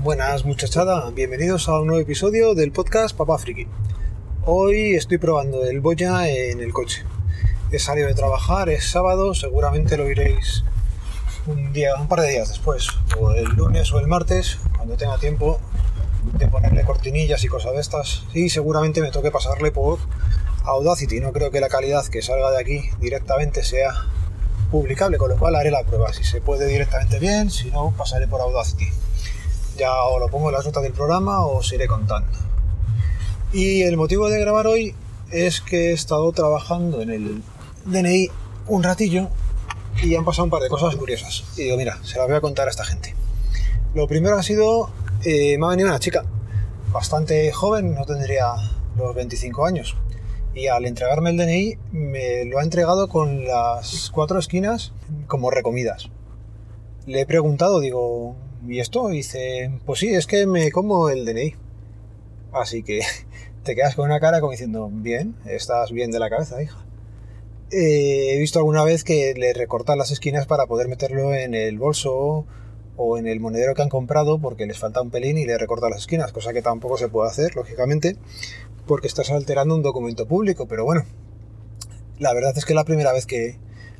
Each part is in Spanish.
Buenas muchachada, bienvenidos a un nuevo episodio del podcast Papá Friki. Hoy estoy probando el Boya en el coche. He salido de trabajar, es sábado, seguramente lo iréis un día, un par de días después, o el lunes o el martes, cuando tenga tiempo de ponerle cortinillas y cosas de estas. Y seguramente me toque pasarle por Audacity. No creo que la calidad que salga de aquí directamente sea publicable, con lo cual haré la prueba. Si se puede directamente bien, si no, pasaré por Audacity. Ya o lo pongo en las notas del programa o os iré contando. Y el motivo de grabar hoy es que he estado trabajando en el DNI un ratillo y han pasado un par de cosas curiosas. Y digo, mira, se las voy a contar a esta gente. Lo primero ha sido, eh, me ha venido una chica, bastante joven, no tendría los 25 años. Y al entregarme el DNI me lo ha entregado con las cuatro esquinas como recomidas. Le he preguntado, digo, ¿y esto? Dice, pues sí, es que me como el DNI. Así que te quedas con una cara como diciendo, bien, estás bien de la cabeza, hija. Eh, he visto alguna vez que le recortan las esquinas para poder meterlo en el bolso o en el monedero que han comprado porque les falta un pelín y le recortan las esquinas, cosa que tampoco se puede hacer, lógicamente, porque estás alterando un documento público, pero bueno, la verdad es que es la primera vez que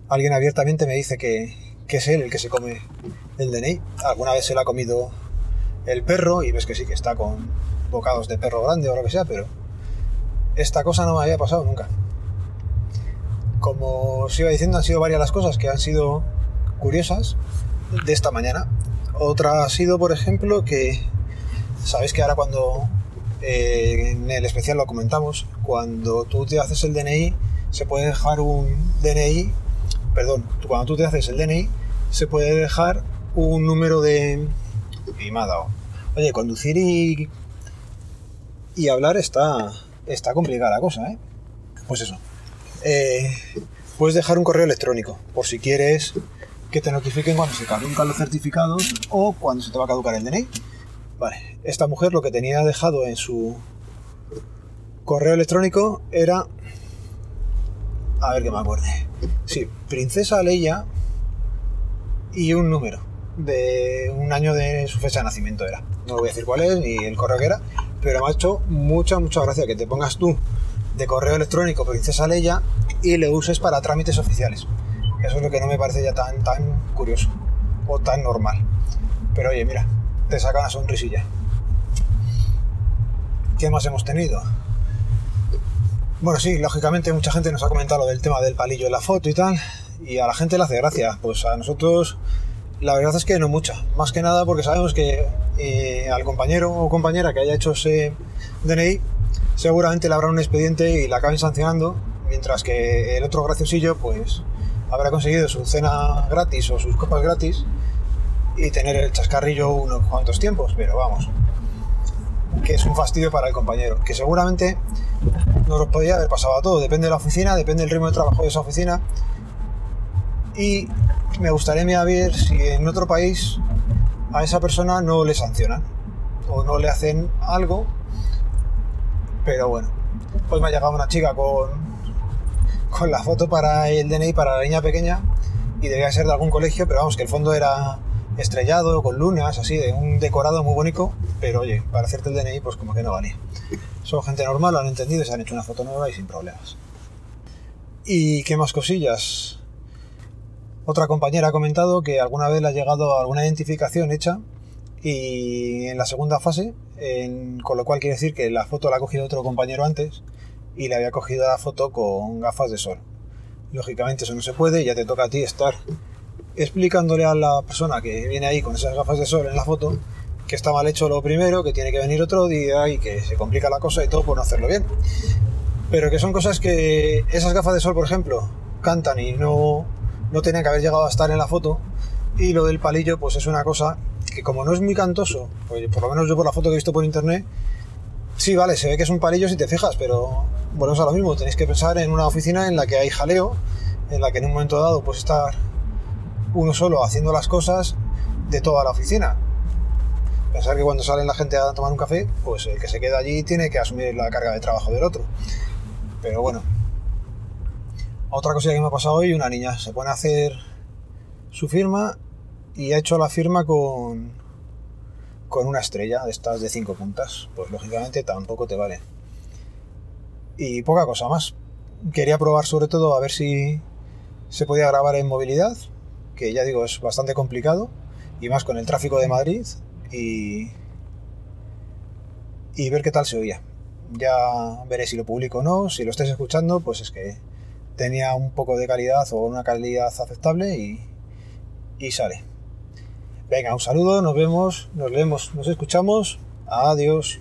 alguien abiertamente me dice que, que es él el que se come el DNI. Alguna vez se lo ha comido el perro y ves que sí que está con bocados de perro grande o lo que sea, pero esta cosa no me había pasado nunca como os iba diciendo, han sido varias las cosas que han sido curiosas de esta mañana. Otra ha sido, por ejemplo, que sabéis que ahora cuando eh, en el especial lo comentamos, cuando tú te haces el DNI, se puede dejar un DNI, perdón, cuando tú te haces el DNI, se puede dejar un número de... Y. Oye, conducir y, y hablar está, está complicada la cosa, ¿eh? Pues eso, eh, puedes dejar un correo electrónico por si quieres que te notifiquen cuando se caducan los certificados o cuando se te va a caducar el DNI. Vale, esta mujer lo que tenía dejado en su correo electrónico era. A ver que me acuerde. Sí, Princesa Leia y un número de un año de su fecha de nacimiento era. No voy a decir cuál es ni el correo que era, pero me ha hecho mucha, mucha gracia que te pongas tú de correo electrónico Princesa Leia y le uses para trámites oficiales. Eso es lo que no me parece ya tan, tan curioso o tan normal. Pero oye, mira, te saca una sonrisilla. ¿Qué más hemos tenido? Bueno, sí, lógicamente mucha gente nos ha comentado lo del tema del palillo en la foto y tal, y a la gente le hace gracia. Pues a nosotros la verdad es que no mucha. Más que nada porque sabemos que eh, al compañero o compañera que haya hecho ese DNI seguramente le habrá un expediente y la acaben sancionando, mientras que el otro graciosillo pues habrá conseguido su cena gratis o sus copas gratis y tener el chascarrillo unos cuantos tiempos, pero vamos, que es un fastidio para el compañero, que seguramente nos lo podría haber pasado a todo, depende de la oficina, depende del ritmo de trabajo de esa oficina. Y me gustaría ver si en otro país a esa persona no le sancionan o no le hacen algo. Pero bueno, pues me ha llegado una chica con, con la foto para el DNI para la niña pequeña y debía ser de algún colegio, pero vamos, que el fondo era estrellado, con lunas, así, de un decorado muy bonito, pero oye, para hacerte el DNI pues como que no valía. Son gente normal, lo han entendido, se han hecho una foto nueva y sin problemas. ¿Y qué más cosillas? Otra compañera ha comentado que alguna vez le ha llegado alguna identificación hecha y en la segunda fase, con lo cual quiere decir que la foto la ha cogido otro compañero antes y le había cogido la foto con gafas de sol. Lógicamente eso no se puede, ya te toca a ti estar explicándole a la persona que viene ahí con esas gafas de sol en la foto que está mal hecho lo primero, que tiene que venir otro día y que se complica la cosa y todo por no hacerlo bien. Pero que son cosas que esas gafas de sol, por ejemplo, cantan y no, no tenían que haber llegado a estar en la foto. Y lo del palillo, pues es una cosa que como no es muy cantoso, pues por lo menos yo por la foto que he visto por internet, sí, vale, se ve que es un palillo si te fijas, pero bueno, es lo mismo, tenéis que pensar en una oficina en la que hay jaleo, en la que en un momento dado pues estar uno solo haciendo las cosas de toda la oficina. Pensar que cuando sale la gente a tomar un café, pues el que se queda allí tiene que asumir la carga de trabajo del otro. Pero bueno. Otra cosa que me ha pasado hoy, una niña se pone a hacer su firma y ha hecho la firma con, con una estrella de estas de 5 puntas. Pues lógicamente tampoco te vale. Y poca cosa más. Quería probar sobre todo a ver si se podía grabar en movilidad, que ya digo es bastante complicado, y más con el tráfico de Madrid, y, y ver qué tal se oía. Ya veré si lo publico o no, si lo estáis escuchando, pues es que tenía un poco de calidad o una calidad aceptable y, y sale. Venga, un saludo, nos vemos, nos leemos, nos escuchamos. Adiós.